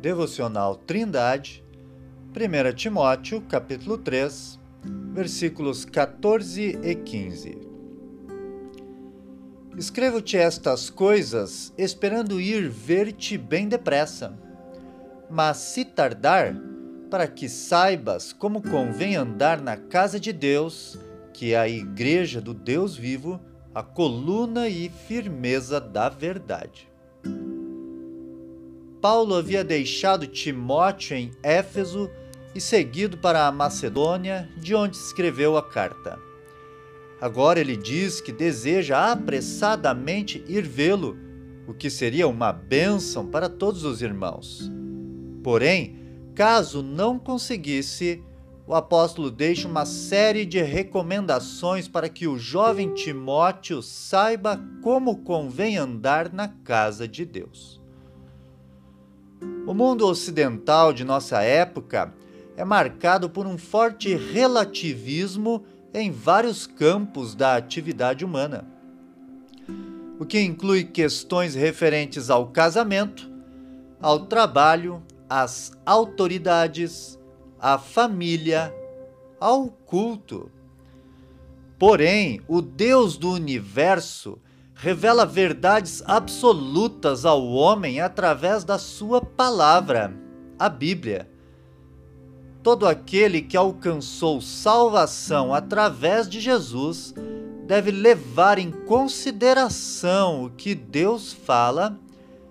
Devocional Trindade, 1 Timóteo, capítulo 3, versículos 14 e 15. Escrevo-te estas coisas, esperando ir ver-te bem depressa. Mas se tardar, para que saibas como convém andar na casa de Deus, que é a igreja do Deus vivo, a coluna e firmeza da verdade. Paulo havia deixado Timóteo em Éfeso e seguido para a Macedônia, de onde escreveu a carta. Agora ele diz que deseja apressadamente ir vê-lo, o que seria uma bênção para todos os irmãos. Porém, caso não conseguisse, o apóstolo deixa uma série de recomendações para que o jovem Timóteo saiba como convém andar na casa de Deus. O mundo ocidental de nossa época é marcado por um forte relativismo em vários campos da atividade humana, o que inclui questões referentes ao casamento, ao trabalho, às autoridades, à família, ao culto. Porém, o Deus do universo revela verdades absolutas ao homem através da sua palavra, a Bíblia. Todo aquele que alcançou salvação através de Jesus deve levar em consideração o que Deus fala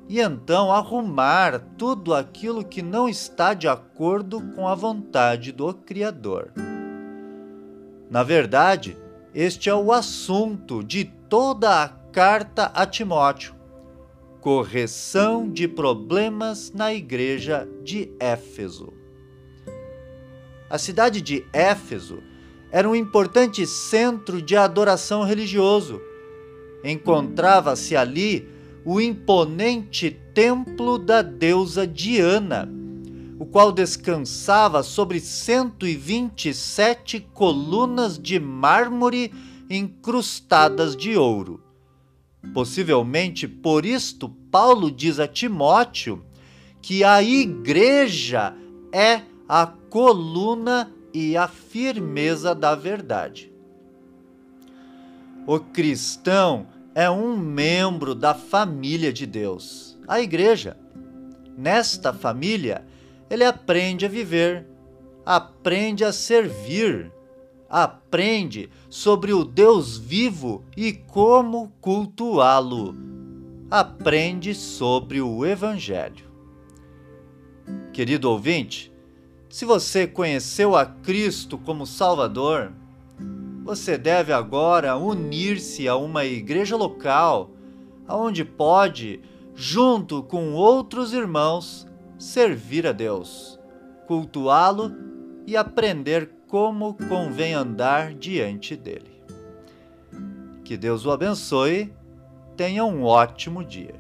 e então arrumar tudo aquilo que não está de acordo com a vontade do Criador. Na verdade, este é o assunto de toda a Carta a Timóteo. Correção de problemas na igreja de Éfeso. A cidade de Éfeso era um importante centro de adoração religioso. Encontrava-se ali o imponente templo da deusa Diana, o qual descansava sobre 127 colunas de mármore incrustadas de ouro. Possivelmente por isto, Paulo diz a Timóteo que a igreja é a coluna e a firmeza da verdade. O cristão é um membro da família de Deus, a igreja. Nesta família, ele aprende a viver, aprende a servir, aprende sobre o Deus vivo e como cultuá-lo. Aprende sobre o Evangelho. Querido ouvinte, se você conheceu a Cristo como Salvador, você deve agora unir-se a uma igreja local, onde pode, junto com outros irmãos, servir a Deus, cultuá-lo e aprender como convém andar diante dele. Que Deus o abençoe. Tenha um ótimo dia.